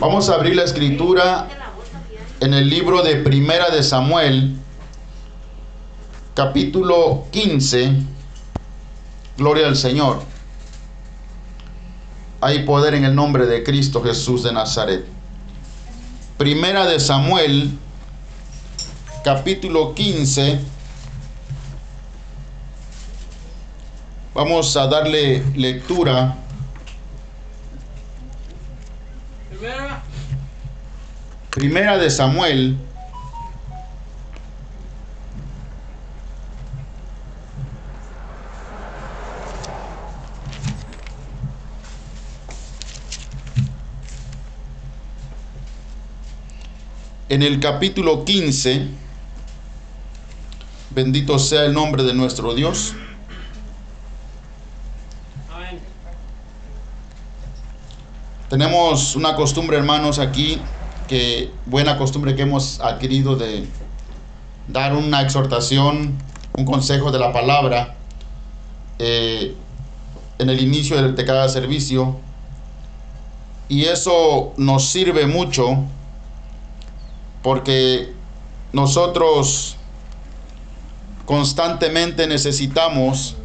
Vamos a abrir la escritura en el libro de Primera de Samuel, capítulo 15. Gloria al Señor. Hay poder en el nombre de Cristo Jesús de Nazaret. Primera de Samuel, capítulo 15. Vamos a darle lectura Primera de Samuel. En el capítulo 15, bendito sea el nombre de nuestro Dios. Tenemos una costumbre, hermanos, aquí que buena costumbre que hemos adquirido de dar una exhortación, un consejo de la palabra eh, en el inicio de, de cada servicio. Y eso nos sirve mucho porque nosotros constantemente necesitamos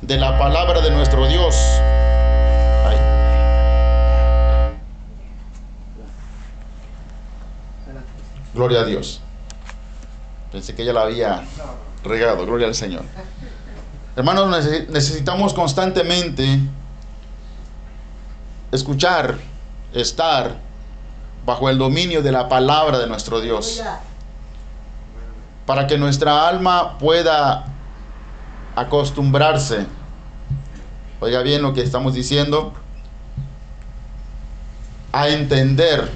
de la palabra de nuestro Dios. Gloria a Dios. Pensé que ella la había regado. Gloria al Señor. Hermanos, necesitamos constantemente escuchar, estar bajo el dominio de la palabra de nuestro Dios. Para que nuestra alma pueda acostumbrarse. Oiga bien lo que estamos diciendo. A entender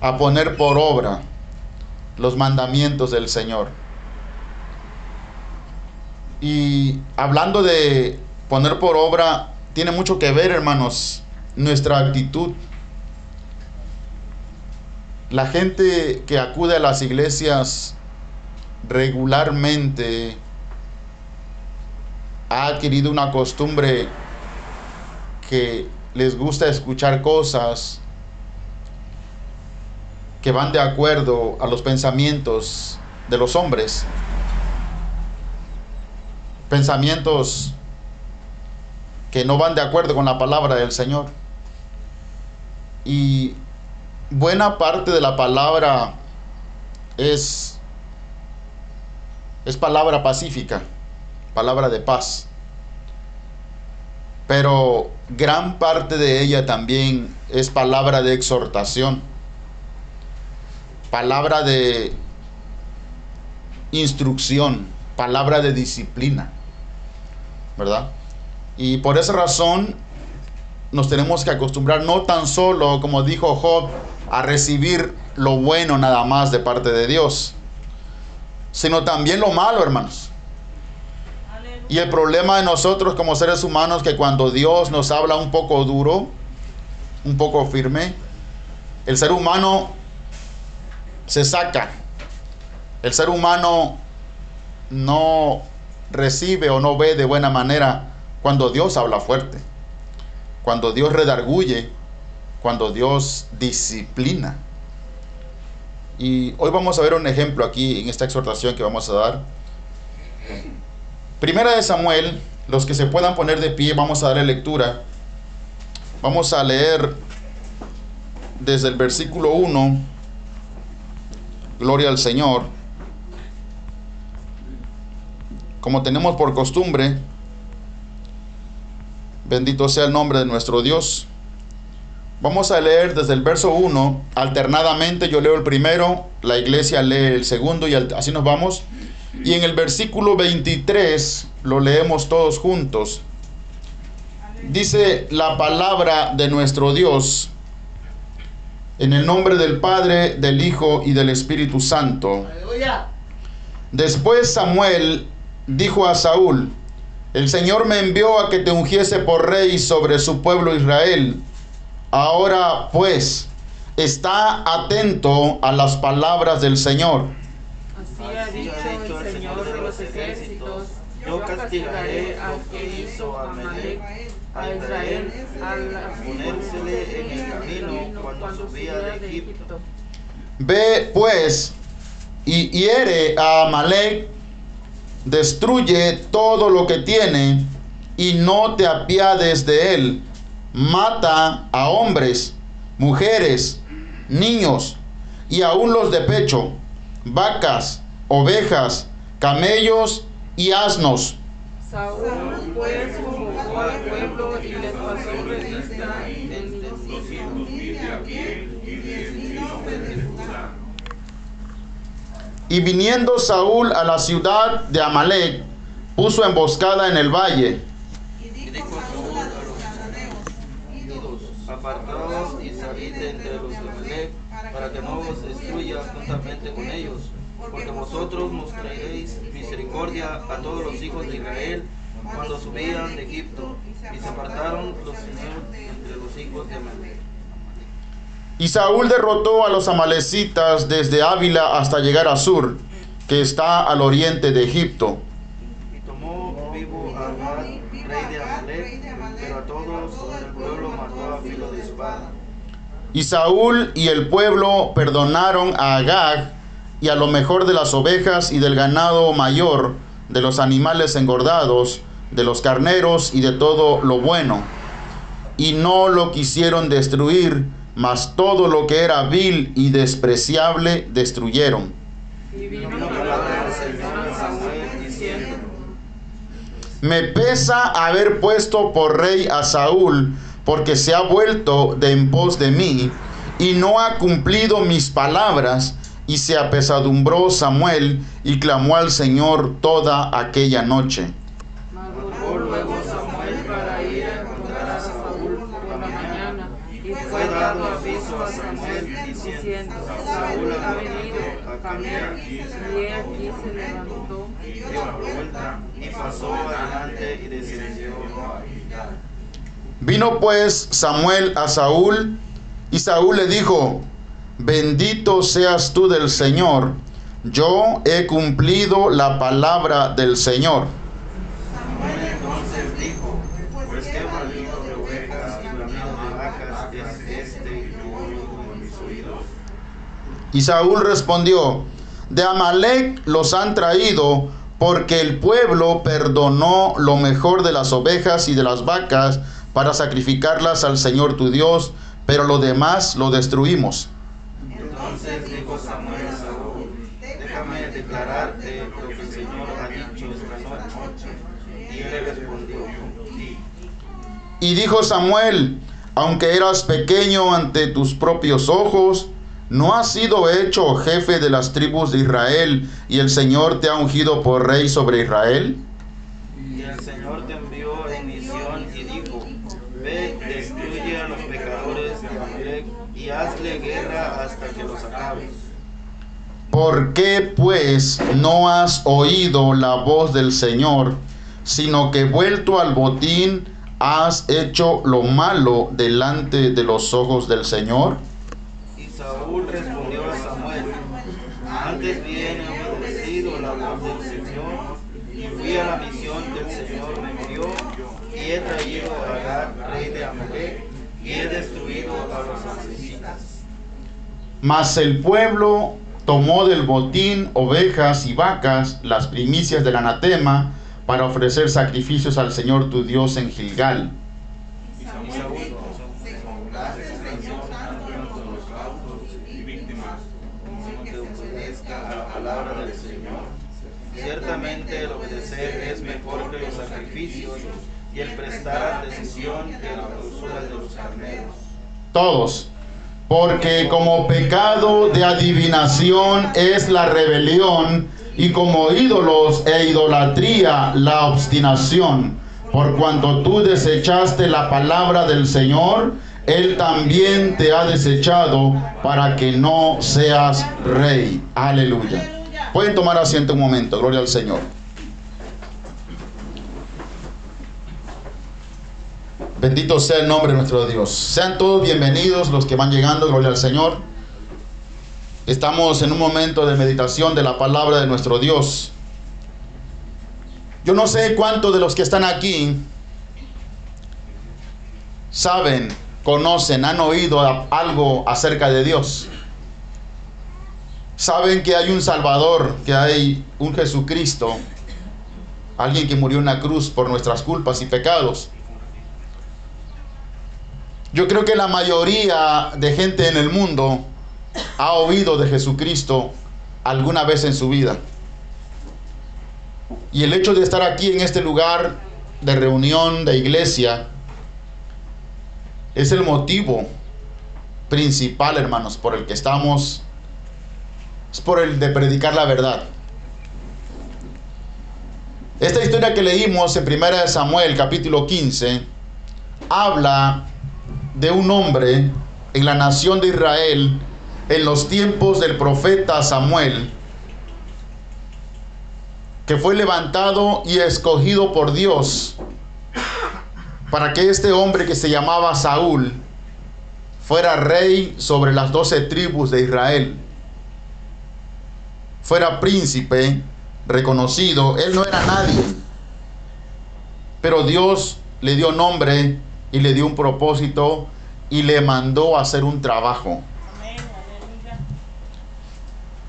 a poner por obra los mandamientos del Señor. Y hablando de poner por obra, tiene mucho que ver, hermanos, nuestra actitud. La gente que acude a las iglesias regularmente ha adquirido una costumbre que les gusta escuchar cosas que van de acuerdo a los pensamientos de los hombres. Pensamientos que no van de acuerdo con la palabra del Señor. Y buena parte de la palabra es, es palabra pacífica, palabra de paz. Pero gran parte de ella también es palabra de exhortación palabra de instrucción, palabra de disciplina, ¿verdad? Y por esa razón nos tenemos que acostumbrar no tan solo, como dijo Job, a recibir lo bueno nada más de parte de Dios, sino también lo malo, hermanos. Y el problema de nosotros como seres humanos que cuando Dios nos habla un poco duro, un poco firme, el ser humano se saca. El ser humano no recibe o no ve de buena manera cuando Dios habla fuerte, cuando Dios redarguye, cuando Dios disciplina. Y hoy vamos a ver un ejemplo aquí en esta exhortación que vamos a dar. Primera de Samuel, los que se puedan poner de pie, vamos a darle lectura. Vamos a leer desde el versículo 1 Gloria al Señor. Como tenemos por costumbre, bendito sea el nombre de nuestro Dios. Vamos a leer desde el verso 1, alternadamente yo leo el primero, la iglesia lee el segundo y así nos vamos. Y en el versículo 23 lo leemos todos juntos. Dice la palabra de nuestro Dios. En el nombre del Padre, del Hijo y del Espíritu Santo. Después Samuel dijo a Saúl, el Señor me envió a que te ungiese por rey sobre su pueblo Israel. Ahora pues, está atento a las palabras del Señor. Así ha dicho el Señor de los ejércitos, yo castigaré al que hizo a a Israel, Egipto. Ve pues y hiere a Amalek, destruye todo lo que tiene y no te apiades de él. Mata a hombres, mujeres, niños y aún los de pecho, vacas, ovejas, camellos y asnos. Saúl pues convocó al pueblo y les pasó revista Y viniendo Saúl a la ciudad de Amalek, puso emboscada en el valle. Y dijo Saúl a los cananeos, apartaos y salid de entre los de Amalek, para que no os destruya juntamente con ellos, porque vosotros mostraréis misericordia a todos los hijos de Israel cuando subían de Egipto, y se apartaron los señores entre los hijos de Amalek. Y Saúl derrotó a los amalecitas desde Ávila hasta llegar a Sur, que está al oriente de Egipto. Y tomó vivo a rey de Amalek, pero a todos el pueblo mató a filo de espada. Y Saúl y el pueblo perdonaron a Agag y a lo mejor de las ovejas y del ganado mayor, de los animales engordados, de los carneros y de todo lo bueno. Y no lo quisieron destruir, mas todo lo que era vil y despreciable destruyeron. Y vino Me pesa haber puesto por rey a Saúl, porque se ha vuelto de en pos de mí, y no ha cumplido mis palabras, y se apesadumbró Samuel, y clamó al Señor toda aquella noche. Madrugó luego Samuel para ir a encontrar a Saúl por la mañana, y fue dado aviso a Samuel diciendo, Saúl ha venido a cambiar, y he aquí se levantó, dio la vuelta, y pasó y descendió. Vino pues Samuel a Saúl, y Saúl le dijo, Bendito seas tú del Señor, yo he cumplido la palabra del Señor. Samuel entonces dijo, pues qué de ovejas y de vacas es este en mis oídos. Y Saúl respondió, de Amalek los han traído porque el pueblo perdonó lo mejor de las ovejas y de las vacas para sacrificarlas al Señor tu Dios, pero lo demás lo destruimos. Entonces dijo Samuel a Saúl, déjame declararte lo que el Señor ha dicho esta noche. Y él le respondió, di. Y dijo Samuel, aunque eras pequeño ante tus propios ojos, ¿no has sido hecho jefe de las tribus de Israel y el Señor te ha ungido por rey sobre Israel? Y el Señor te envió en misión y dijo, ve, destruye a los pecadores de Amalek y hazle guerra hasta que los acabes. ¿Por qué pues no has oído la voz del Señor, sino que vuelto al botín has hecho lo malo delante de los ojos del Señor? Saúl respondió a Samuel, antes bien he obedecido la voz del Señor y fui a la misión que el Señor me envió y he traído a Agag, rey de Amalek, y he destruido a los amalecitas. Mas el pueblo tomó del botín ovejas y vacas, las primicias del anatema, para ofrecer sacrificios al Señor tu Dios en Gilgal. Y Saúl con las extensiones con los cautos y víctimas, como que obedezca a la palabra del Señor. Ciertamente el obedecer es mejor que los sacrificios Todos. Porque como pecado de adivinación es la rebelión y como ídolos e idolatría la obstinación. Por cuanto tú desechaste la palabra del Señor, Él también te ha desechado para que no seas rey. Aleluya. Pueden tomar asiento un momento. Gloria al Señor. Bendito sea el nombre de nuestro Dios. Sean todos bienvenidos los que van llegando, gloria al Señor. Estamos en un momento de meditación de la palabra de nuestro Dios. Yo no sé cuántos de los que están aquí saben conocen, han oído algo acerca de Dios. Saben que hay un Salvador, que hay un Jesucristo, alguien que murió en la cruz por nuestras culpas y pecados. Yo creo que la mayoría de gente en el mundo ha oído de Jesucristo alguna vez en su vida. Y el hecho de estar aquí en este lugar de reunión, de iglesia, es el motivo principal, hermanos, por el que estamos, es por el de predicar la verdad. Esta historia que leímos en 1 Samuel capítulo 15 habla de un hombre en la nación de Israel en los tiempos del profeta Samuel, que fue levantado y escogido por Dios para que este hombre que se llamaba Saúl fuera rey sobre las doce tribus de Israel, fuera príncipe reconocido, él no era nadie, pero Dios le dio nombre y le dio un propósito y le mandó a hacer un trabajo.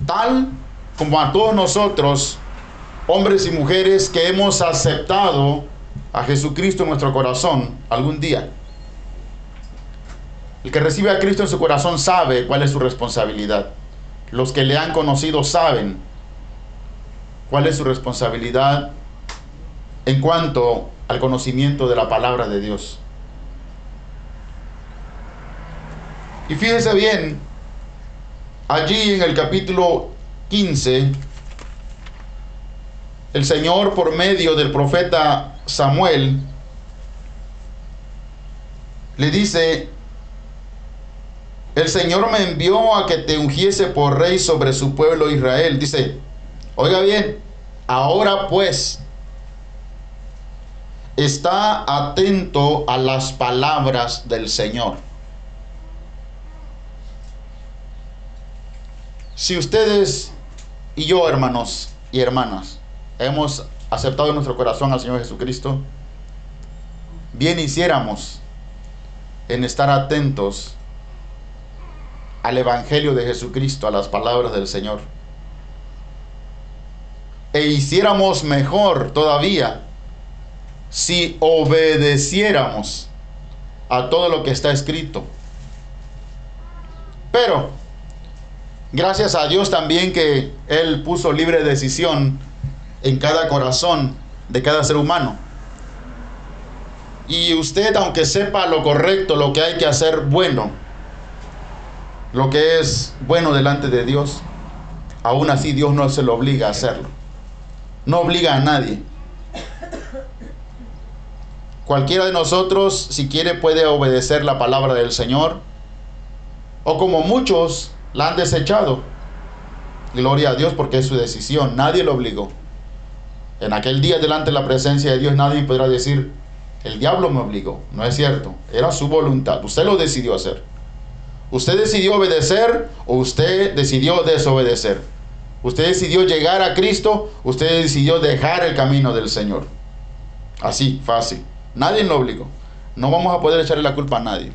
Tal como a todos nosotros, hombres y mujeres que hemos aceptado a Jesucristo en nuestro corazón algún día. El que recibe a Cristo en su corazón sabe cuál es su responsabilidad. Los que le han conocido saben cuál es su responsabilidad en cuanto al conocimiento de la palabra de Dios. Y fíjense bien, allí en el capítulo 15, el Señor por medio del profeta Samuel le dice, el Señor me envió a que te ungiese por rey sobre su pueblo Israel. Dice, oiga bien, ahora pues, está atento a las palabras del Señor. Si ustedes y yo, hermanos y hermanas, hemos aceptado en nuestro corazón al Señor Jesucristo, bien hiciéramos en estar atentos al Evangelio de Jesucristo, a las palabras del Señor. E hiciéramos mejor todavía si obedeciéramos a todo lo que está escrito. Pero Gracias a Dios también que Él puso libre decisión en cada corazón de cada ser humano. Y usted, aunque sepa lo correcto, lo que hay que hacer bueno, lo que es bueno delante de Dios, aún así Dios no se lo obliga a hacerlo. No obliga a nadie. Cualquiera de nosotros, si quiere, puede obedecer la palabra del Señor. O como muchos la han desechado. Gloria a Dios porque es su decisión. Nadie lo obligó. En aquel día delante de la presencia de Dios nadie podrá decir, el diablo me obligó. No es cierto. Era su voluntad. Usted lo decidió hacer. Usted decidió obedecer o usted decidió desobedecer. Usted decidió llegar a Cristo, usted decidió dejar el camino del Señor. Así, fácil. Nadie lo obligó. No vamos a poder echarle la culpa a nadie.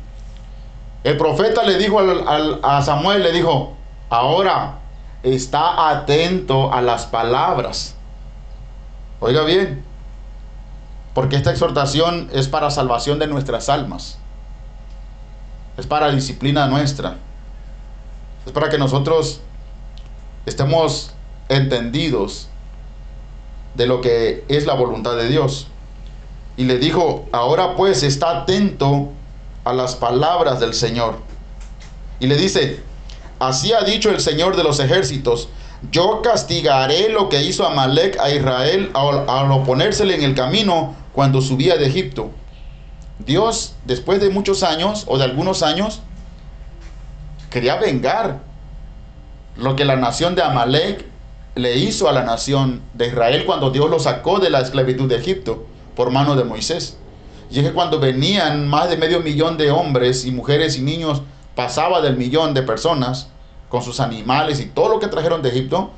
El profeta le dijo a Samuel, le dijo, ahora está atento a las palabras. Oiga bien, porque esta exhortación es para salvación de nuestras almas. Es para disciplina nuestra. Es para que nosotros estemos entendidos de lo que es la voluntad de Dios. Y le dijo, ahora pues está atento a las palabras del Señor. Y le dice, así ha dicho el Señor de los ejércitos, yo castigaré lo que hizo Amalek a Israel al, oponérsele en el camino cuando subía de Egipto. Dios, después de muchos años o de algunos años, quería vengar lo que la nación de Amalek le hizo a la nación de Israel cuando Dios lo sacó de la esclavitud de Egipto por mano de Moisés. Y es que cuando venían más de medio millón de hombres y mujeres y niños, pasaba del millón de personas con sus animales y todo lo que trajeron de Egipto,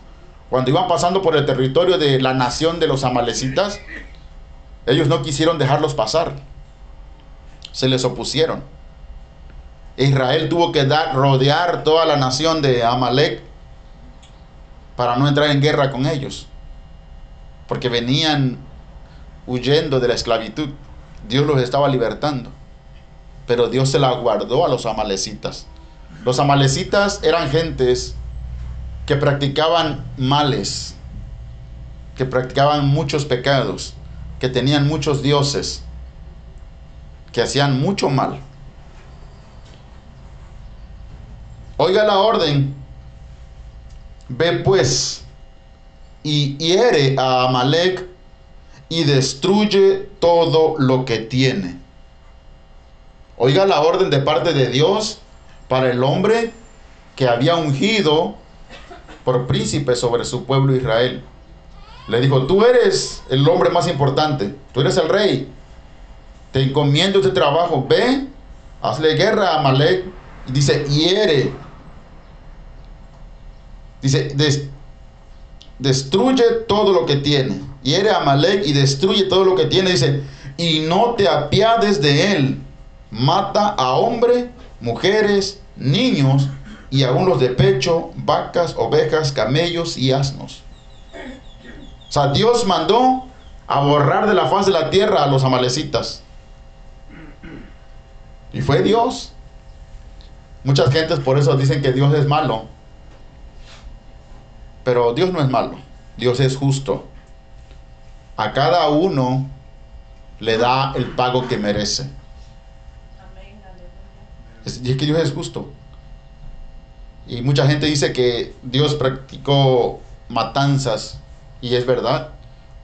cuando iban pasando por el territorio de la nación de los amalecitas, ellos no quisieron dejarlos pasar. Se les opusieron. Israel tuvo que dar, rodear toda la nación de Amalek para no entrar en guerra con ellos. Porque venían huyendo de la esclavitud. Dios los estaba libertando. Pero Dios se la guardó a los amalecitas. Los amalecitas eran gentes que practicaban males, que practicaban muchos pecados, que tenían muchos dioses, que hacían mucho mal. Oiga la orden. Ve pues y hiere a Amalek y destruye todo lo que tiene. Oiga la orden de parte de Dios para el hombre que había ungido por príncipe sobre su pueblo Israel. Le dijo, tú eres el hombre más importante, tú eres el rey, te encomiendo este trabajo, ve, hazle guerra a Amalek, y dice, hiere, dice, destruye todo lo que tiene, hiere a Amalek y destruye todo lo que tiene, dice, y no te apiades de él, mata a hombre, mujeres, niños, y aún los de pecho, vacas, ovejas, camellos y asnos. O sea, Dios mandó a borrar de la faz de la tierra a los amalecitas. Y fue Dios. Muchas gentes por eso dicen que Dios es malo. Pero Dios no es malo. Dios es justo. A cada uno le da el pago que merece. Y es que Dios es justo. Y mucha gente dice que Dios practicó matanzas y es verdad.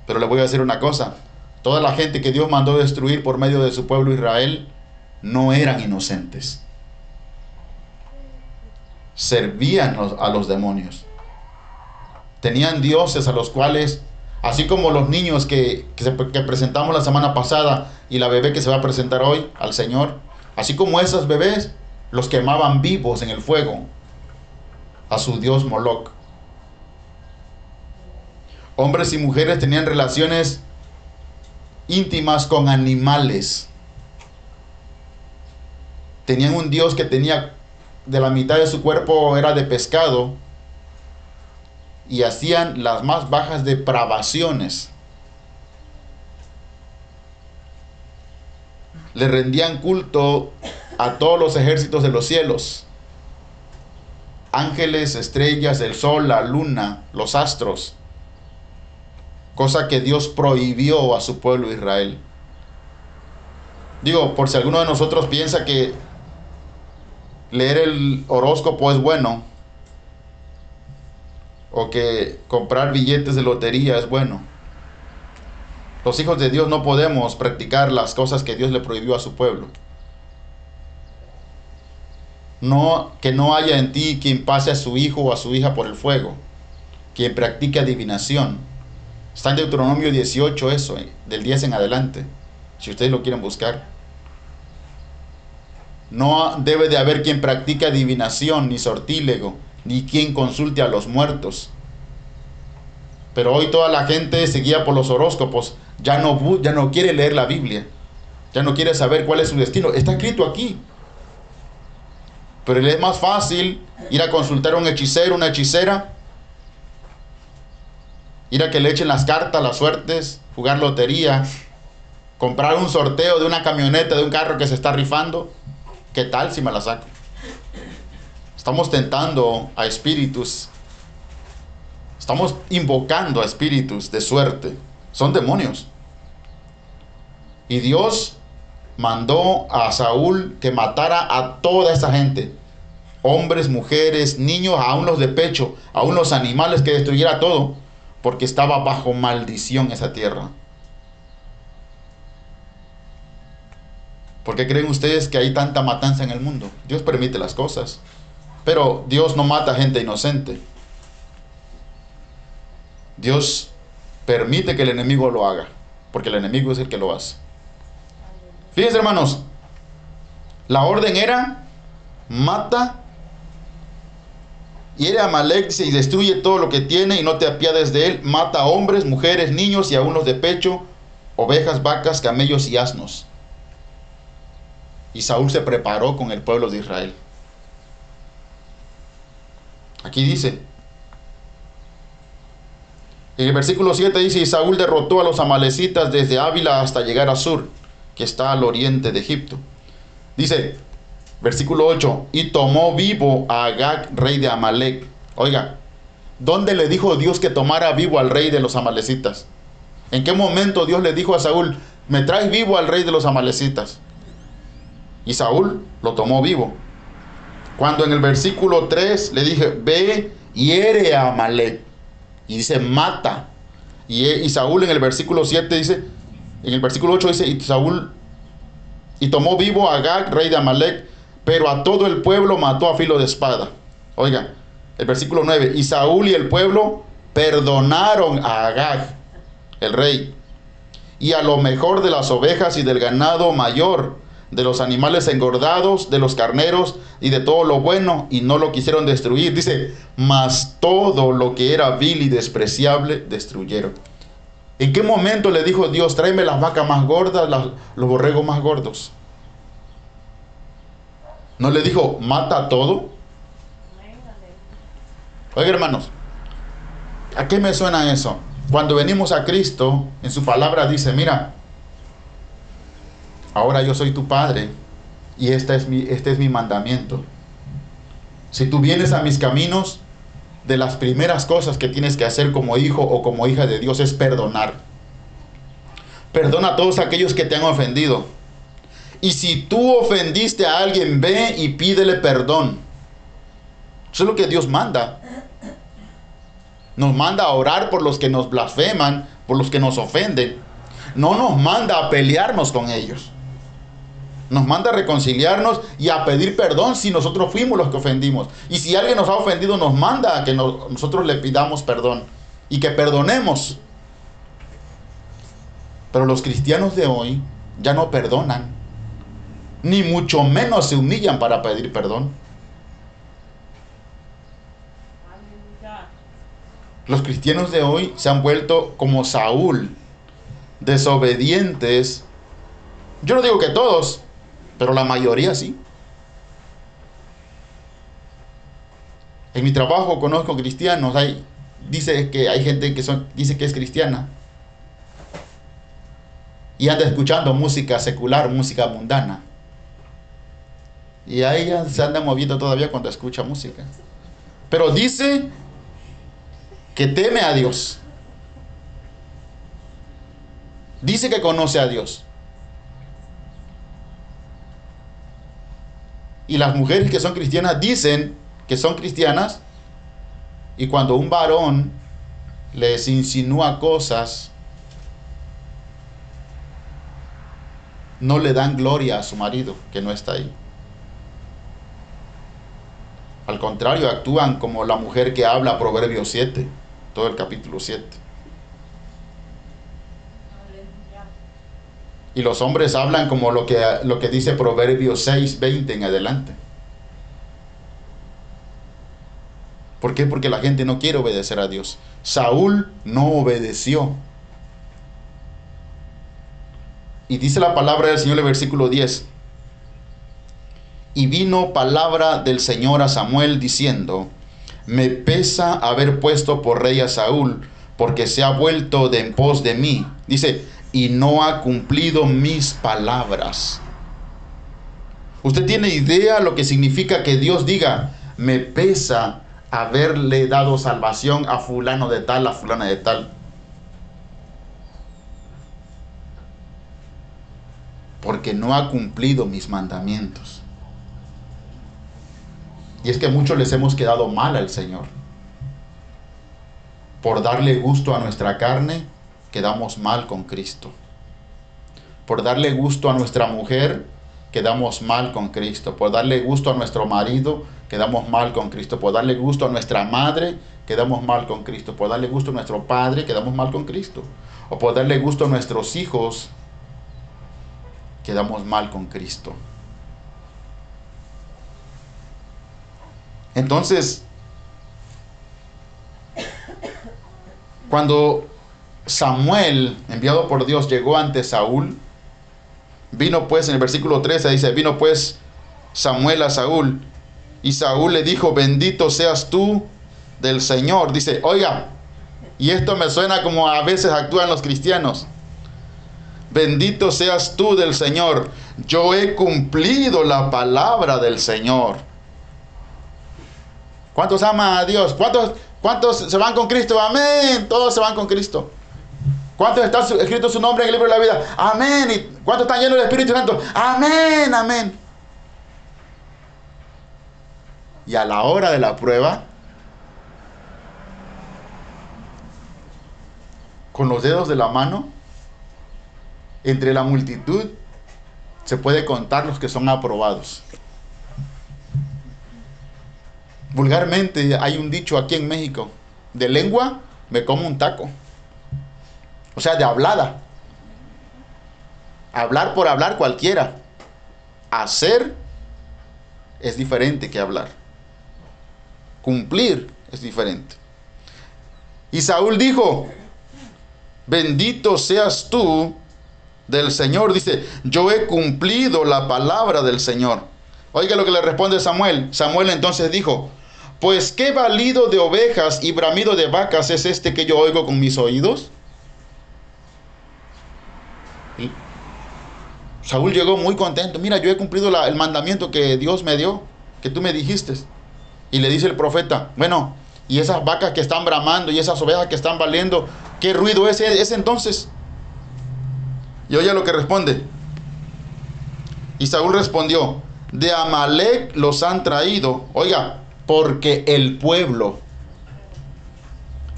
Pero le voy a decir una cosa. Toda la gente que Dios mandó destruir por medio de su pueblo Israel no eran inocentes. Servían a los demonios. Tenían dioses a los cuales, así como los niños que, que presentamos la semana pasada y la bebé que se va a presentar hoy al Señor, así como esas bebés, los quemaban vivos en el fuego a su dios Moloch. Hombres y mujeres tenían relaciones íntimas con animales. Tenían un dios que tenía de la mitad de su cuerpo era de pescado y hacían las más bajas depravaciones. Le rendían culto a todos los ejércitos de los cielos ángeles, estrellas, el sol, la luna, los astros, cosa que Dios prohibió a su pueblo Israel. Digo, por si alguno de nosotros piensa que leer el horóscopo es bueno, o que comprar billetes de lotería es bueno. Los hijos de Dios no podemos practicar las cosas que Dios le prohibió a su pueblo no, que no haya en ti quien pase a su hijo o a su hija por el fuego, quien practique adivinación. Está en Deuteronomio 18 eso, eh, del 10 en adelante, si ustedes lo quieren buscar. No debe de haber quien practique adivinación, ni sortílego, ni quien consulte a los muertos. Pero hoy toda la gente se guía por los horóscopos, ya no, ya no quiere leer la Biblia, ya no quiere saber cuál es su destino. Está escrito aquí, pero es más fácil ir a consultar a un hechicero, una hechicera, ir a que le echen las cartas, las suertes, jugar lotería, comprar un sorteo de una camioneta, de un carro que se está rifando. ¿Qué tal si me la saco? Estamos tentando a espíritus. Estamos invocando a espíritus de suerte. Son demonios. Y Dios mandó a Saúl que matara a toda esa gente. Hombres, mujeres, niños, aún los de pecho, aún los animales, que destruyera todo, porque estaba bajo maldición esa tierra. ¿Por qué creen ustedes que hay tanta matanza en el mundo? Dios permite las cosas, pero Dios no mata gente inocente. Dios permite que el enemigo lo haga, porque el enemigo es el que lo hace. Fíjense hermanos, la orden era, mata, hiere a Amalek y destruye todo lo que tiene y no te apiades de él, mata a hombres, mujeres, niños y a unos de pecho, ovejas, vacas, camellos y asnos. Y Saúl se preparó con el pueblo de Israel. Aquí dice, en el versículo 7 dice, y Saúl derrotó a los amalecitas desde Ávila hasta llegar a Sur, que está al oriente de Egipto. Dice, versículo 8, y tomó vivo a Agag, rey de Amalek. Oiga, ¿dónde le dijo Dios que tomara vivo al rey de los amalecitas? ¿En qué momento Dios le dijo a Saúl, me traes vivo al rey de los amalecitas? Y Saúl lo tomó vivo. Cuando en el versículo 3 le dije, ve, hiere a Amalek. Y dice, mata. Y, y, Saúl en el versículo 7 dice, en el versículo 8 dice, y Saúl, y tomó vivo a Agag, rey de Amalek, pero a todo el pueblo mató a filo de espada. Oiga, el versículo 9, y Saúl y el pueblo perdonaron a Agag, el rey, y a lo mejor de las ovejas y del ganado mayor, de los animales engordados, de los carneros y de todo lo bueno, y no lo quisieron destruir. Dice, mas todo lo que era vil y despreciable destruyeron. ¿En qué momento le dijo Dios, tráeme las vacas más gordas, los borregos más gordos? ¿No le dijo, mata todo? Oiga, hermanos, ¿a qué me suena eso? Cuando venimos a Cristo, en su palabra dice, mira, ahora yo soy tu padre y este es mi, este es mi mandamiento. Si tú vienes a mis caminos, de las primeras cosas que tienes que hacer como hijo o como hija de Dios es perdonar. Perdona a todos aquellos que te han ofendido. Y si tú ofendiste a alguien, ve y pídele perdón. Eso es lo que Dios manda. Nos manda a orar por los que nos blasfeman, por los que nos ofenden. No nos manda a pelearnos con ellos. Nos manda a reconciliarnos y a pedir perdón si nosotros fuimos los que ofendimos. Y si alguien nos ha ofendido, nos manda a que nosotros le pidamos perdón y que perdonemos. Pero los cristianos de hoy ya no perdonan, ni mucho menos se humillan para pedir perdón. Los cristianos de hoy se han vuelto como Saúl, desobedientes. Yo no digo que todos, pero la mayoría sí. En mi trabajo conozco cristianos, hay, dice que hay gente que son, dice que es cristiana y anda escuchando música secular, música mundana. Y ahí se anda moviendo todavía cuando escucha música. Pero dice que teme a Dios. Dice que conoce a Dios. Y las mujeres que son cristianas dicen que son cristianas y cuando un varón les insinúa cosas, no le dan gloria a su marido que no está ahí. Al contrario, actúan como la mujer que habla Proverbio 7, todo el capítulo 7. Y los hombres hablan como lo que, lo que dice Proverbios 6, 20 en adelante. ¿Por qué? Porque la gente no quiere obedecer a Dios. Saúl no obedeció. Y dice la palabra del Señor en el versículo 10. Y vino palabra del Señor a Samuel diciendo, me pesa haber puesto por rey a Saúl, porque se ha vuelto de en pos de mí. Dice, y no ha cumplido mis palabras. ¿Usted tiene idea lo que significa que Dios diga, me pesa haberle dado salvación a fulano de tal, a fulana de tal? Porque no ha cumplido mis mandamientos. Y es que muchos les hemos quedado mal al Señor. Por darle gusto a nuestra carne, quedamos mal con Cristo. Por darle gusto a nuestra mujer, quedamos mal con Cristo. Por darle gusto a nuestro marido, quedamos mal con Cristo. Por darle gusto a nuestra madre, quedamos mal con Cristo. Por darle gusto a nuestro padre, quedamos mal con Cristo. O por darle gusto a nuestros hijos, quedamos mal con Cristo. Entonces, cuando Samuel, enviado por Dios, llegó ante Saúl, Vino pues en el versículo 13, dice, vino pues Samuel a Saúl y Saúl le dijo, bendito seas tú del Señor. Dice, oiga, y esto me suena como a veces actúan los cristianos. Bendito seas tú del Señor. Yo he cumplido la palabra del Señor. ¿Cuántos aman a Dios? ¿Cuántos, ¿Cuántos se van con Cristo? Amén. Todos se van con Cristo. ¿Cuántos están escrito su nombre en el libro de la vida? Amén. ¿Y cuántos están llenos del Espíritu Santo? Amén, amén. Y a la hora de la prueba, con los dedos de la mano, entre la multitud, se puede contar los que son aprobados. Vulgarmente hay un dicho aquí en México, de lengua me como un taco. O sea, de hablada. Hablar por hablar cualquiera. Hacer es diferente que hablar. Cumplir es diferente. Y Saúl dijo, bendito seas tú del Señor. Dice, yo he cumplido la palabra del Señor. Oiga lo que le responde Samuel. Samuel entonces dijo, pues qué valido de ovejas y bramido de vacas es este que yo oigo con mis oídos. Saúl llegó muy contento. Mira, yo he cumplido el mandamiento que Dios me dio, que tú me dijiste. Y le dice el profeta, bueno, y esas vacas que están bramando y esas ovejas que están valiendo, ¿qué ruido es ese entonces? Y oye lo que responde. Y Saúl respondió, de Amalek los han traído. Oiga, porque el pueblo,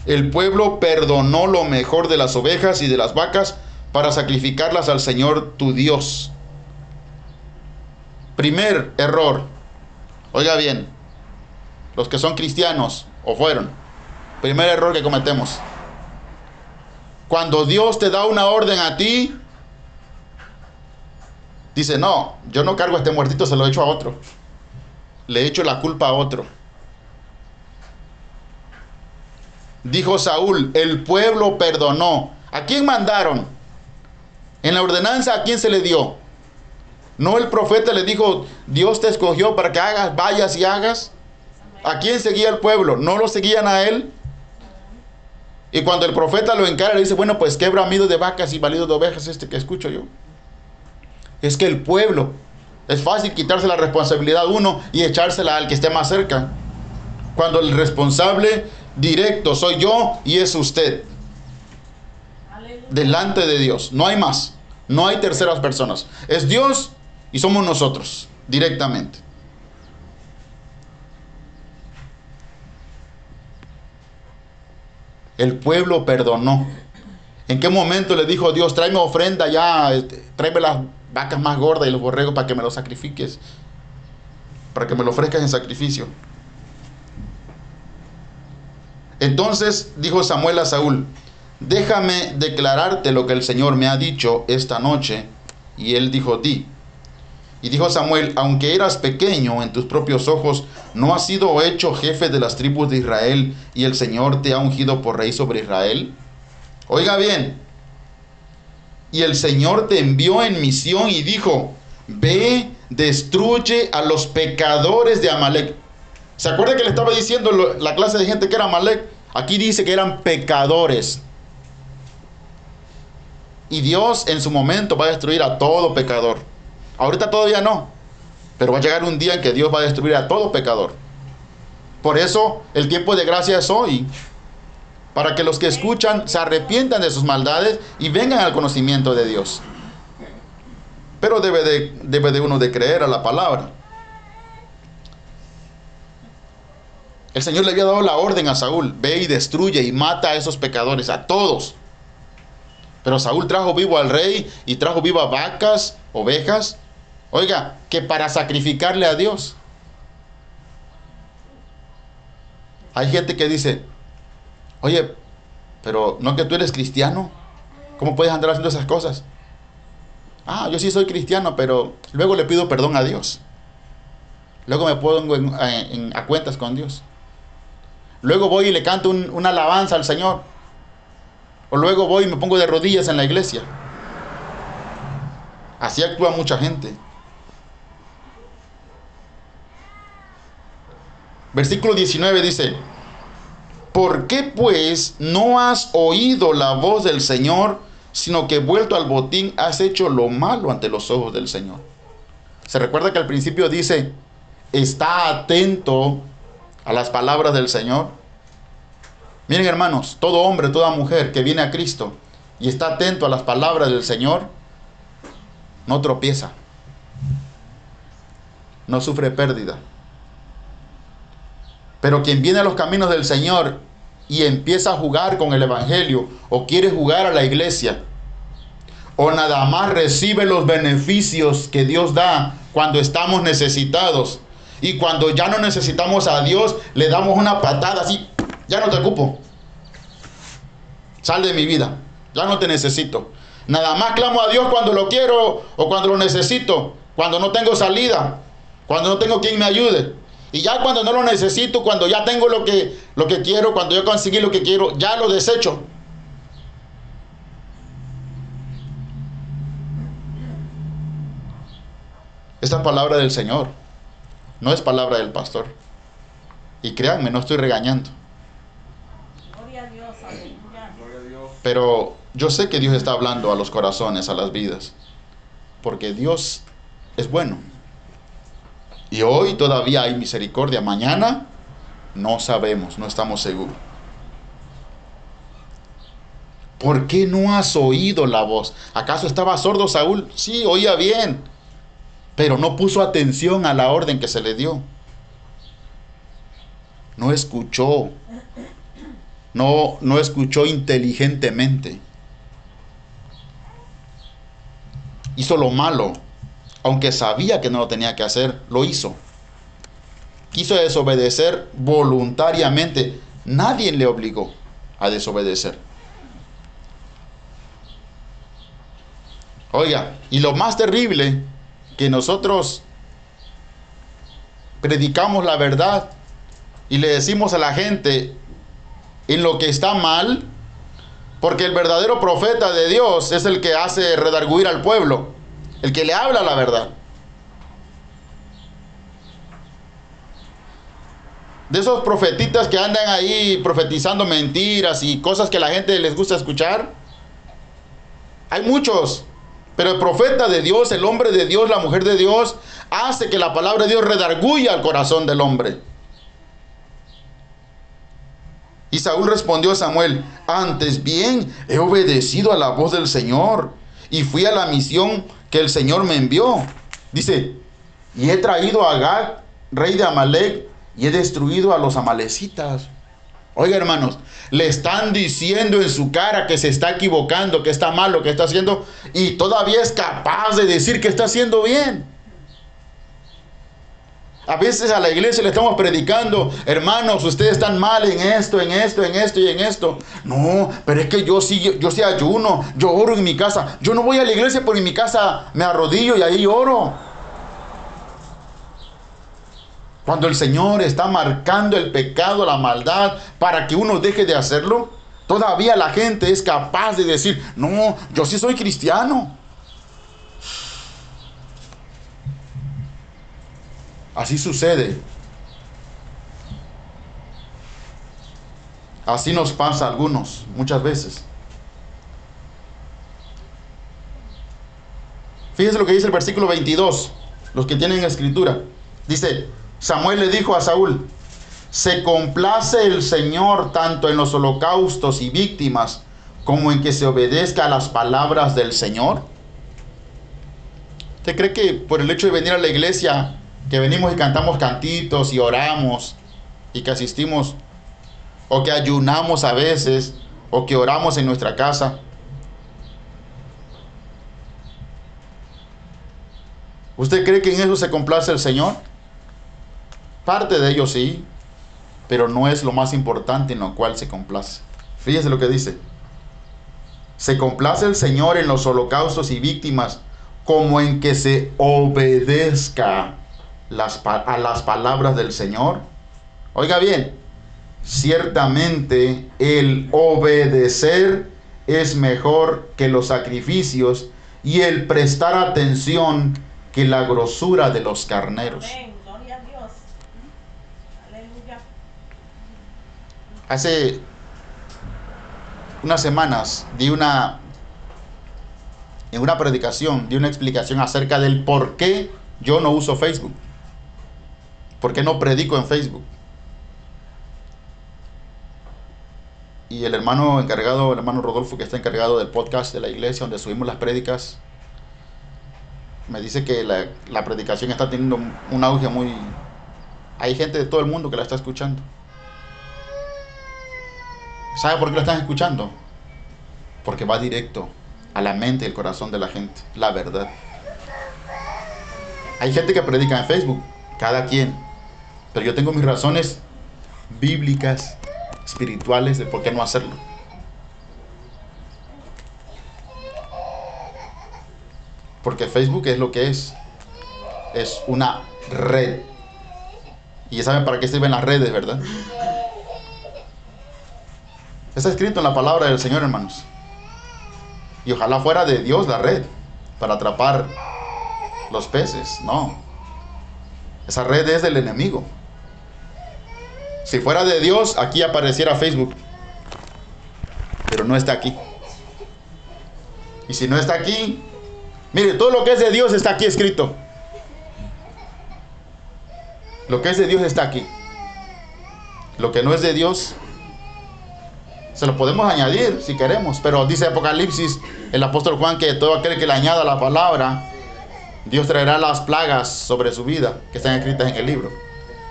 el pueblo perdonó lo mejor de las ovejas y de las vacas para sacrificarlas al Señor tu Dios. Primer error, oiga bien, los que son cristianos o fueron, primer error que cometemos. Cuando Dios te da una orden a ti, dice, no, yo no cargo a este muertito, se lo echo a otro. Le echo la culpa a otro. Dijo Saúl, el pueblo perdonó. ¿A quién mandaron? En la ordenanza, ¿a quién se le dio? No el profeta le dijo, Dios te escogió para que hagas, vayas y hagas. ¿A quién seguía el pueblo? ¿No lo seguían a él? Y cuando el profeta lo encara, le dice, bueno, pues qué bramido de vacas y valido de ovejas este que escucho yo. Es que el pueblo, es fácil quitarse la responsabilidad uno y echársela al que esté más cerca. Cuando el responsable directo soy yo y es usted. Delante de Dios. No hay más. No hay terceras personas. Es Dios y somos nosotros directamente. El pueblo perdonó. ¿En qué momento le dijo Dios, tráeme ofrenda ya, este, tráeme las vacas más gordas y los borregos para que me los sacrifiques? Para que me lo ofrezcas en sacrificio. Entonces dijo Samuel a Saúl, déjame declararte lo que el Señor me ha dicho esta noche. Y él dijo, di. Y dijo Samuel, aunque eras pequeño en tus propios ojos, ¿no has sido hecho jefe de las tribus de Israel y el Señor te ha ungido por rey sobre Israel? Oiga bien, y el Señor te envió en misión y dijo, ve, destruye a los pecadores de Amalek. ¿Se acuerda que le estaba diciendo la clase de gente que era Amalek? Aquí dice que eran pecadores. Y Dios en su momento va a destruir a todo pecador. Ahorita todavía no. Pero va a llegar un día en que Dios va a destruir a todo pecador. Por eso el tiempo de gracia es hoy. Para que los que escuchan se arrepientan de sus maldades y vengan al conocimiento de Dios. Pero debe de, debe de uno de creer a la palabra. El Señor le había dado la orden a Saúl, ve y destruye y mata a esos pecadores, a todos. Pero Saúl trajo vivo al rey y trajo vivo vacas, ovejas, oiga, que para sacrificarle a Dios. Hay gente que dice, oye, pero no que tú eres cristiano, ¿cómo puedes andar haciendo esas cosas? Ah, yo sí soy cristiano, pero luego le pido perdón a Dios. Luego me pongo a cuentas con Dios. Luego voy y le canto una alabanza al Señor. O luego voy y me pongo de rodillas en la iglesia. Así actúa mucha gente. Versículo 19 dice, ¿por qué pues no has oído la voz del Señor, sino que vuelto al botín has hecho lo malo ante los ojos del Señor? Se recuerda que al principio dice, está atento a las palabras del Señor. Miren hermanos, todo hombre, toda mujer que viene a Cristo y está atento a las palabras del Señor, no tropieza, no sufre pérdida. Pero quien viene a los caminos del Señor y empieza a jugar con el Evangelio o quiere jugar a la iglesia o nada más recibe los beneficios que Dios da cuando estamos necesitados y cuando ya no necesitamos a Dios le damos una patada así, ya no te ocupo. Sal de mi vida, ya no te necesito. Nada más clamo a Dios cuando lo quiero o cuando lo necesito, cuando no tengo salida, cuando no tengo quien me ayude. Y ya cuando no lo necesito, cuando ya tengo lo que, lo que quiero, cuando yo conseguí lo que quiero, ya lo desecho. Esta palabra del Señor no es palabra del pastor. Y créanme, no estoy regañando. Pero yo sé que Dios está hablando a los corazones, a las vidas. Porque Dios es bueno. Y hoy todavía hay misericordia. Mañana no sabemos, no estamos seguros. ¿Por qué no has oído la voz? ¿Acaso estaba sordo Saúl? Sí, oía bien, pero no puso atención a la orden que se le dio. No escuchó. No, no escuchó inteligentemente. Hizo lo malo aunque sabía que no lo tenía que hacer, lo hizo. Quiso desobedecer voluntariamente. Nadie le obligó a desobedecer. Oiga, y lo más terrible, que nosotros predicamos la verdad y le decimos a la gente en lo que está mal, porque el verdadero profeta de Dios es el que hace redarguir al pueblo el que le habla la verdad. De esos profetitas que andan ahí profetizando mentiras y cosas que la gente les gusta escuchar. Hay muchos. Pero el profeta de Dios, el hombre de Dios, la mujer de Dios, hace que la palabra de Dios redarguya al corazón del hombre. Y Saúl respondió a Samuel, antes bien he obedecido a la voz del Señor y fui a la misión que el Señor me envió. Dice, y he traído a Agag, rey de Amalek, y he destruido a los amalecitas. Oiga, hermanos, le están diciendo en su cara que se está equivocando, que está mal lo que está haciendo, y todavía es capaz de decir que está haciendo bien. A veces a la iglesia le estamos predicando, hermanos, ustedes están mal en esto, en esto, en esto y en esto. No, pero es que yo sí, yo sí ayuno, yo oro en mi casa. Yo no voy a la iglesia porque en mi casa me arrodillo y ahí oro. Cuando el Señor está marcando el pecado, la maldad, para que uno deje de hacerlo, todavía la gente es capaz de decir, no, yo sí soy cristiano. Así sucede. Así nos pasa a algunos muchas veces. Fíjense lo que dice el versículo 22, los que tienen escritura. Dice, Samuel le dijo a Saúl, se complace el Señor tanto en los holocaustos y víctimas como en que se obedezca a las palabras del Señor. ¿Usted cree que por el hecho de venir a la iglesia que venimos y cantamos cantitos y oramos y que asistimos o que ayunamos a veces o que oramos en nuestra casa. ¿Usted cree que en eso se complace el Señor? Parte de ello sí, pero no es lo más importante en lo cual se complace. Fíjese lo que dice. Se complace el Señor en los holocaustos y víctimas como en que se obedezca a las palabras del Señor? Oiga bien, ciertamente el obedecer es mejor que los sacrificios y el prestar atención que la grosura de los carneros. Hace unas semanas di una en una predicación di una explicación acerca del por qué yo no uso Facebook. ¿Por qué no predico en Facebook? Y el hermano encargado, el hermano Rodolfo, que está encargado del podcast de la iglesia donde subimos las prédicas, me dice que la, la predicación está teniendo un auge muy... Hay gente de todo el mundo que la está escuchando. ¿Sabe por qué lo están escuchando? Porque va directo a la mente y el corazón de la gente, la verdad. Hay gente que predica en Facebook, cada quien. Pero yo tengo mis razones bíblicas, espirituales de por qué no hacerlo. Porque Facebook es lo que es. Es una red. Y ya saben para qué sirven las redes, ¿verdad? Está escrito en la palabra del Señor, hermanos. Y ojalá fuera de Dios la red para atrapar los peces. No. Esa red es del enemigo. Si fuera de Dios, aquí apareciera Facebook. Pero no está aquí. Y si no está aquí, mire, todo lo que es de Dios está aquí escrito. Lo que es de Dios está aquí. Lo que no es de Dios, se lo podemos añadir si queremos. Pero dice Apocalipsis, el apóstol Juan, que todo aquel que le añada la palabra, Dios traerá las plagas sobre su vida que están escritas en el libro.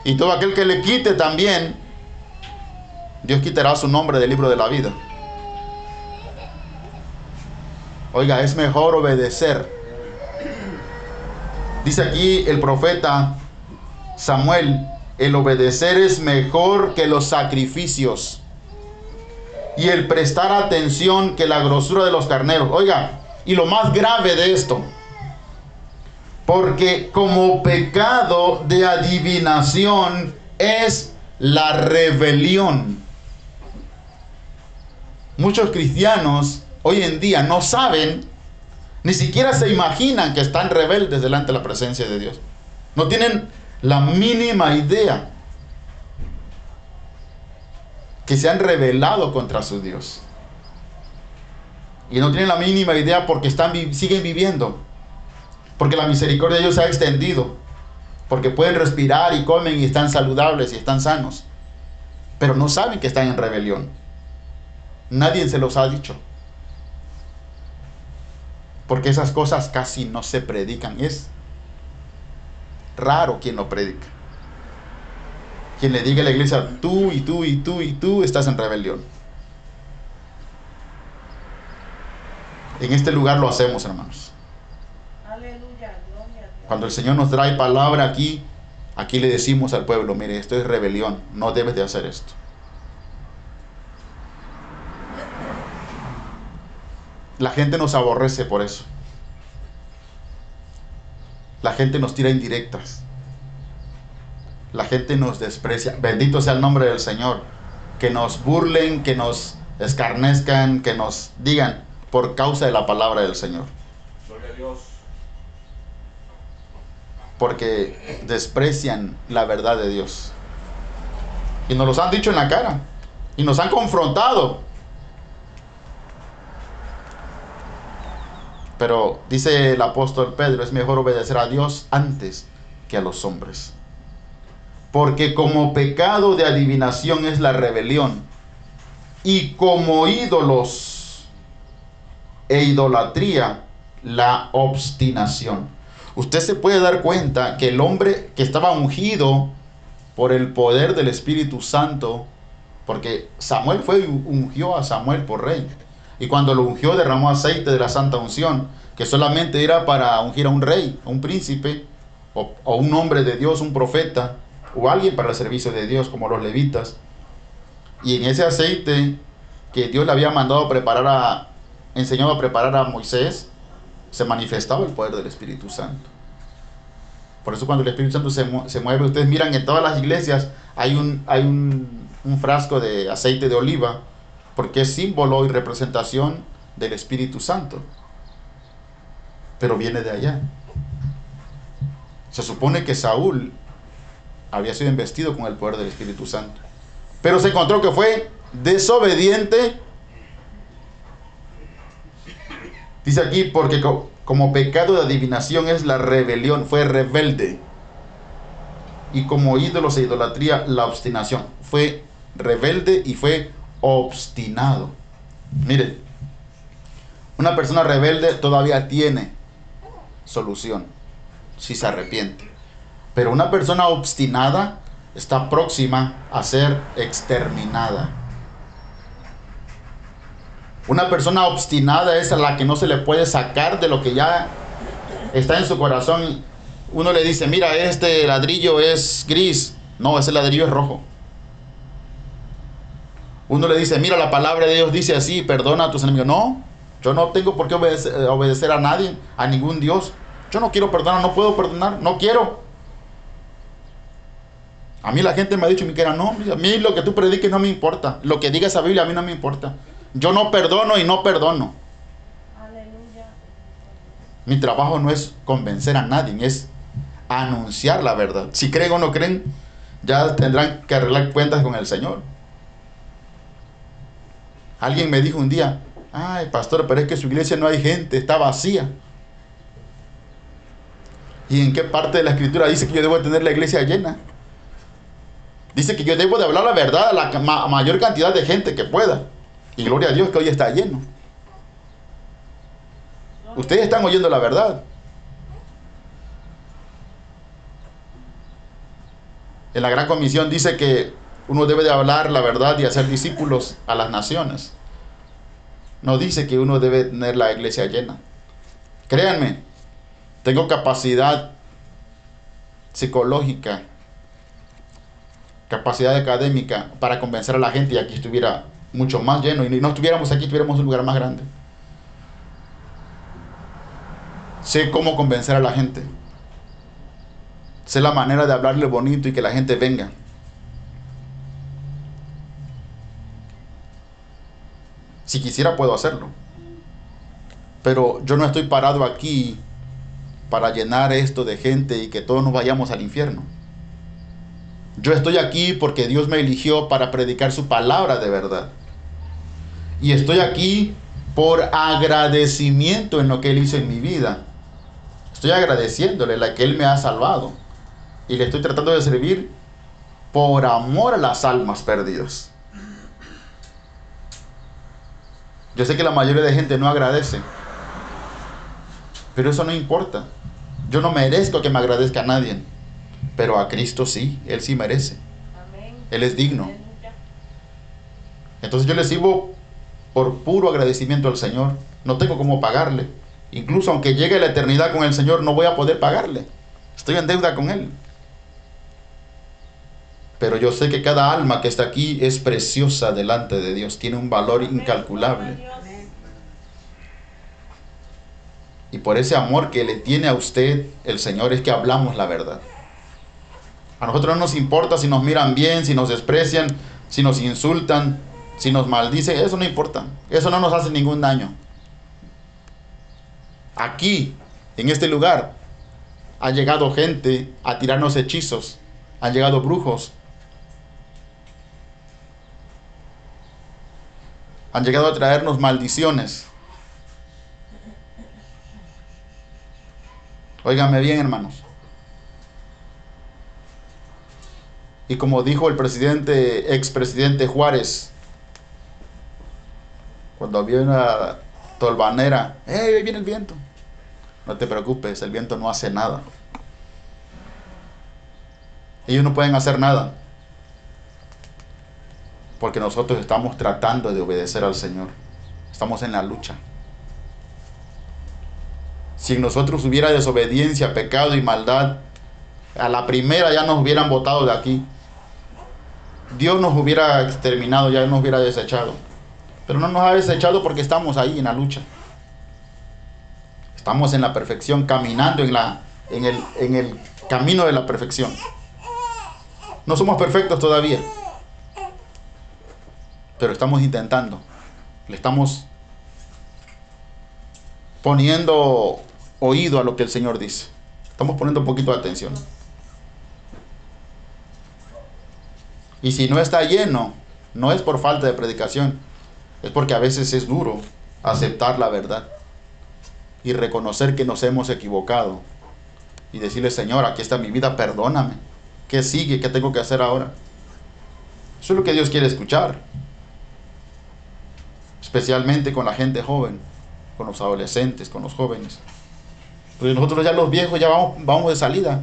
Y todo aquel que le quite también, Dios quitará su nombre del libro de la vida. Oiga, es mejor obedecer. Dice aquí el profeta Samuel, el obedecer es mejor que los sacrificios. Y el prestar atención que la grosura de los carneros. Oiga, y lo más grave de esto, porque como pecado de adivinación es la rebelión. Muchos cristianos hoy en día no saben, ni siquiera se imaginan que están rebeldes delante de la presencia de Dios. No tienen la mínima idea que se han rebelado contra su Dios. Y no tienen la mínima idea porque están, siguen viviendo porque la misericordia de Dios se ha extendido. Porque pueden respirar y comen y están saludables y están sanos. Pero no saben que están en rebelión. Nadie se los ha dicho. Porque esas cosas casi no se predican. Es raro quien lo predica. Quien le diga a la iglesia, tú y tú y tú y tú estás en rebelión. En este lugar lo hacemos, hermanos. Cuando el Señor nos trae palabra aquí, aquí le decimos al pueblo, mire, esto es rebelión, no debes de hacer esto. La gente nos aborrece por eso. La gente nos tira indirectas. La gente nos desprecia. Bendito sea el nombre del Señor. Que nos burlen, que nos escarnezcan, que nos digan por causa de la palabra del Señor. Gloria a Dios porque desprecian la verdad de Dios. Y nos los han dicho en la cara. Y nos han confrontado. Pero dice el apóstol Pedro, es mejor obedecer a Dios antes que a los hombres. Porque como pecado de adivinación es la rebelión. Y como ídolos e idolatría la obstinación usted se puede dar cuenta que el hombre que estaba ungido por el poder del Espíritu Santo, porque Samuel fue ungió a Samuel por rey, y cuando lo ungió derramó aceite de la santa unción, que solamente era para ungir a un rey, a un príncipe, o, o un hombre de Dios, un profeta, o alguien para el servicio de Dios, como los levitas. Y en ese aceite que Dios le había mandado a preparar a, enseñado a preparar a Moisés, se manifestaba el poder del Espíritu Santo. Por eso cuando el Espíritu Santo se, mueve, ustedes miran en todas las iglesias hay, un, hay un, un frasco de aceite de oliva, porque es símbolo y representación del Espíritu Santo. pero viene de allá. Se supone que Saúl había sido investido con el poder del Espíritu Santo, pero se encontró que fue desobediente. Dice aquí, porque como pecado de adivinación es la rebelión, fue rebelde. Y como ídolos e idolatría, la obstinación. Fue rebelde y fue obstinado. Miren, una persona rebelde todavía tiene solución si se arrepiente. Pero una persona obstinada está próxima a ser exterminada. Una persona obstinada es a la que no se le puede sacar de lo que ya está en su corazón. Uno le dice, mira, este ladrillo es gris. No, ese ladrillo es rojo. Uno le dice, mira, la palabra de Dios dice así, perdona a tus enemigos. No, yo no tengo por qué obedecer, a nadie, a ningún Dios. Yo no quiero perdonar, no puedo perdonar, no quiero. A mí la gente me ha dicho, mi no, a mí lo que tú prediques no me importa. Lo que diga esa Biblia a mí no me importa. Yo no perdono y no perdono. Aleluya. Mi trabajo no es convencer a nadie, es anunciar la verdad. Si creen o no creen, ya tendrán que arreglar cuentas con el Señor. Alguien me dijo un día, ay pastor, pero es que su iglesia no hay gente, está vacía. ¿Y en qué parte de la escritura dice que yo debo tener la iglesia llena? Dice que yo debo de hablar la verdad a la mayor cantidad de gente que pueda. Y gloria a Dios que hoy está lleno. Ustedes están oyendo la verdad. En la gran comisión dice que uno debe de hablar la verdad y hacer discípulos a las naciones. No dice que uno debe tener la iglesia llena. Créanme, tengo capacidad psicológica, capacidad académica para convencer a la gente y aquí estuviera mucho más lleno y no estuviéramos aquí, tuviéramos un lugar más grande. Sé cómo convencer a la gente. Sé la manera de hablarle bonito y que la gente venga. Si quisiera puedo hacerlo. Pero yo no estoy parado aquí para llenar esto de gente y que todos nos vayamos al infierno. Yo estoy aquí porque Dios me eligió para predicar su palabra de verdad. Y estoy aquí por agradecimiento en lo que Él hizo en mi vida. Estoy agradeciéndole la que Él me ha salvado. Y le estoy tratando de servir por amor a las almas perdidas. Yo sé que la mayoría de gente no agradece. Pero eso no importa. Yo no merezco que me agradezca a nadie, pero a Cristo sí, Él sí merece. Él es digno. Entonces yo le sirvo por puro agradecimiento al Señor. No tengo cómo pagarle. Incluso aunque llegue la eternidad con el Señor, no voy a poder pagarle. Estoy en deuda con Él. Pero yo sé que cada alma que está aquí es preciosa delante de Dios. Tiene un valor incalculable. Y por ese amor que le tiene a usted el Señor es que hablamos la verdad. A nosotros no nos importa si nos miran bien, si nos desprecian, si nos insultan, si nos maldicen. Eso no importa. Eso no nos hace ningún daño. Aquí, en este lugar, ha llegado gente a tirarnos hechizos. Han llegado brujos. Han llegado a traernos maldiciones. Óigame bien, hermanos. Y como dijo el presidente, expresidente Juárez, cuando había una tolvanera, ¡hey, ahí viene el viento! No te preocupes, el viento no hace nada. Ellos no pueden hacer nada. Porque nosotros estamos tratando de obedecer al Señor. Estamos en la lucha. Si nosotros hubiera desobediencia, pecado y maldad, a la primera ya nos hubieran botado de aquí. Dios nos hubiera exterminado, ya nos hubiera desechado. Pero no nos ha desechado porque estamos ahí en la lucha. Estamos en la perfección, caminando en, la, en, el, en el camino de la perfección. No somos perfectos todavía. Pero estamos intentando. Le estamos poniendo oído a lo que el Señor dice. Estamos poniendo un poquito de atención. Y si no está lleno, no es por falta de predicación, es porque a veces es duro aceptar la verdad y reconocer que nos hemos equivocado y decirle, Señor, aquí está mi vida, perdóname. ¿Qué sigue? ¿Qué tengo que hacer ahora? Eso es lo que Dios quiere escuchar. Especialmente con la gente joven, con los adolescentes, con los jóvenes. Porque nosotros ya los viejos ya vamos, vamos de salida.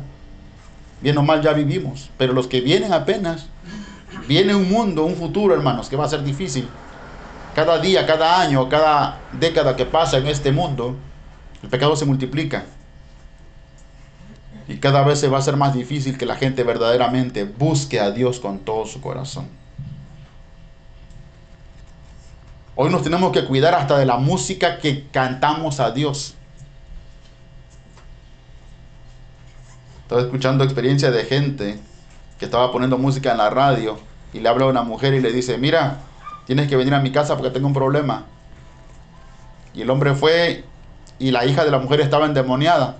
Bien o mal ya vivimos. Pero los que vienen apenas, viene un mundo, un futuro, hermanos, que va a ser difícil. Cada día, cada año, cada década que pasa en este mundo, el pecado se multiplica. Y cada vez se va a ser más difícil que la gente verdaderamente busque a Dios con todo su corazón. Hoy nos tenemos que cuidar hasta de la música que cantamos a Dios. Estaba escuchando experiencia de gente que estaba poniendo música en la radio y le habla a una mujer y le dice, mira, tienes que venir a mi casa porque tengo un problema. Y el hombre fue y la hija de la mujer estaba endemoniada.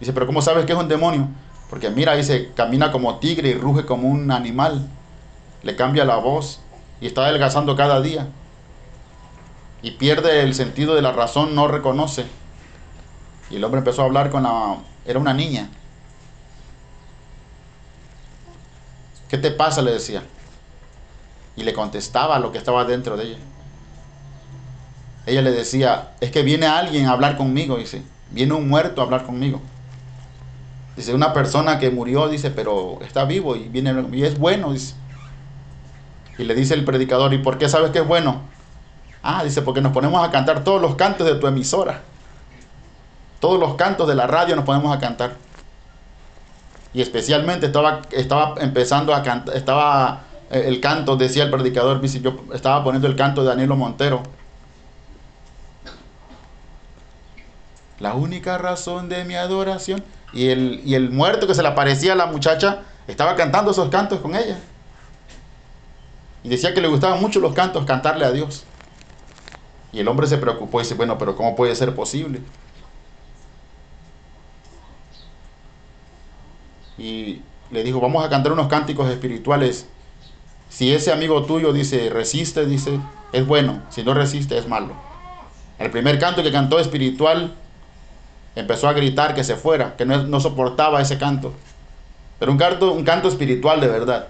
Dice, pero ¿cómo sabes que es un demonio? Porque mira, dice, camina como tigre y ruge como un animal. Le cambia la voz y está adelgazando cada día. Y pierde el sentido de la razón, no reconoce. Y el hombre empezó a hablar con la... Era una niña. ¿Qué te pasa? le decía. Y le contestaba lo que estaba dentro de ella. Ella le decía, es que viene alguien a hablar conmigo, dice. Viene un muerto a hablar conmigo. Dice, una persona que murió, dice, pero está vivo y viene y es bueno, dice. Y le dice el predicador, ¿y por qué sabes que es bueno? Ah, dice, porque nos ponemos a cantar todos los cantos de tu emisora. Todos los cantos de la radio nos ponemos a cantar. Y especialmente estaba, estaba empezando a cantar, estaba el canto, decía el predicador, dice, yo estaba poniendo el canto de Danilo Montero. La única razón de mi adoración y el, y el muerto que se le aparecía a la muchacha estaba cantando esos cantos con ella. Y decía que le gustaban mucho los cantos, cantarle a Dios. Y el hombre se preocupó y dice, bueno, pero ¿cómo puede ser posible? Y le dijo, vamos a cantar unos cánticos espirituales. Si ese amigo tuyo dice, resiste, dice, es bueno. Si no resiste, es malo. El primer canto que cantó espiritual empezó a gritar que se fuera, que no, soportaba ese canto. Pero un canto, un canto espiritual de verdad.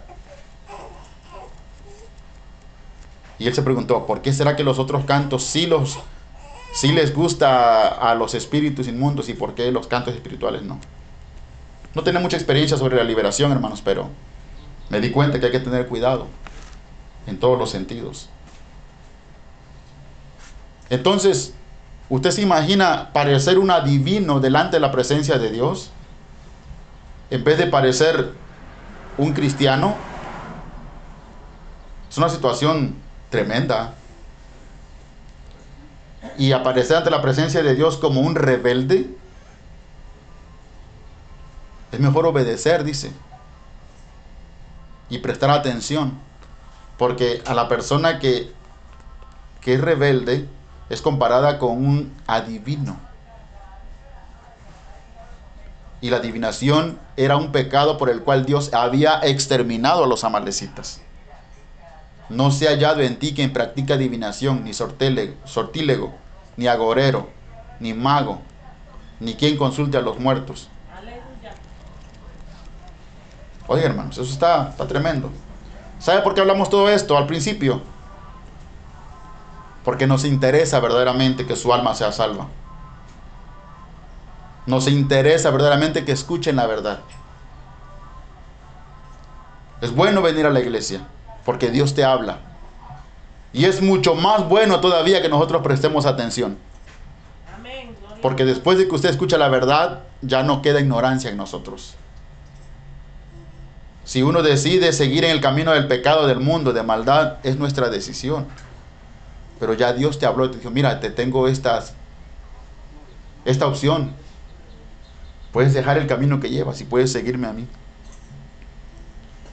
Y él se preguntó, ¿por qué será que los otros cantos sí, los, sí les gusta a los espíritus inmundos y por qué los cantos espirituales no? No tenía mucha experiencia sobre la liberación, hermanos, pero me di cuenta que hay que tener cuidado en todos los sentidos. Entonces, ¿Usted se imagina parecer un adivino delante de la presencia de Dios? En vez de parecer un cristiano. Es una situación tremenda. Y aparecer ante la presencia de Dios como un rebelde. Es mejor obedecer, dice. Y prestar atención. Porque a la persona que, que es rebelde, es comparada con un adivino. Y la adivinación era un pecado por el cual Dios había exterminado a los amalecitas. No se ha hallado en ti quien practica adivinación, ni sortílego, ni agorero, ni mago, ni quien consulte a los muertos. Oye, hermanos, eso está, está tremendo. ¿Sabe por qué hablamos todo esto al principio? porque nos interesa verdaderamente que su alma sea salva. Nos interesa verdaderamente que escuchen la verdad. Es bueno venir a la iglesia porque Dios te habla. Y es mucho más bueno todavía que nosotros prestemos atención. Porque después de que usted escucha la verdad, ya no queda ignorancia en nosotros. Si uno decide seguir en el camino del pecado del mundo, de maldad, es nuestra decisión. Pero ya Dios te habló y te dijo, mira, te tengo estas, esta opción. Puedes dejar el camino que llevas y puedes seguirme a mí.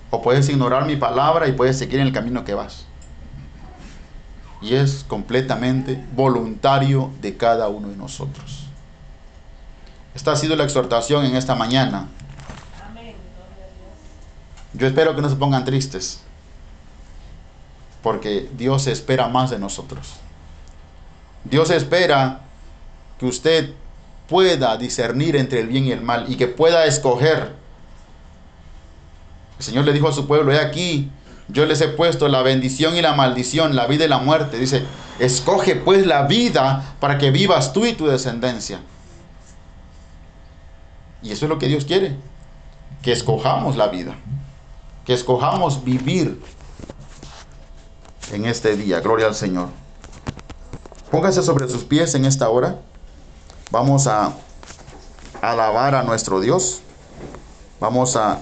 O puedes ignorar mi palabra y puedes seguir en el camino que vas. Y es completamente voluntario de cada uno de nosotros. Esta ha sido la exhortación en esta mañana. Amén. Gloria a Dios. Yo espero que no se pongan tristes, porque Dios espera más de nosotros. Dios espera que usted pueda discernir entre el bien y el mal y que pueda escoger. El Señor le dijo a su pueblo, he aquí, yo les he puesto la bendición y la maldición, la vida y la muerte. Dice, escoge pues la vida para que vivas tú y tu descendencia. Y eso es lo que Dios quiere, que escojamos la vida, que escojamos vivir en este día. Gloria al Señor. Póngase sobre sus pies en esta hora. Vamos a alabar a nuestro Dios. Vamos a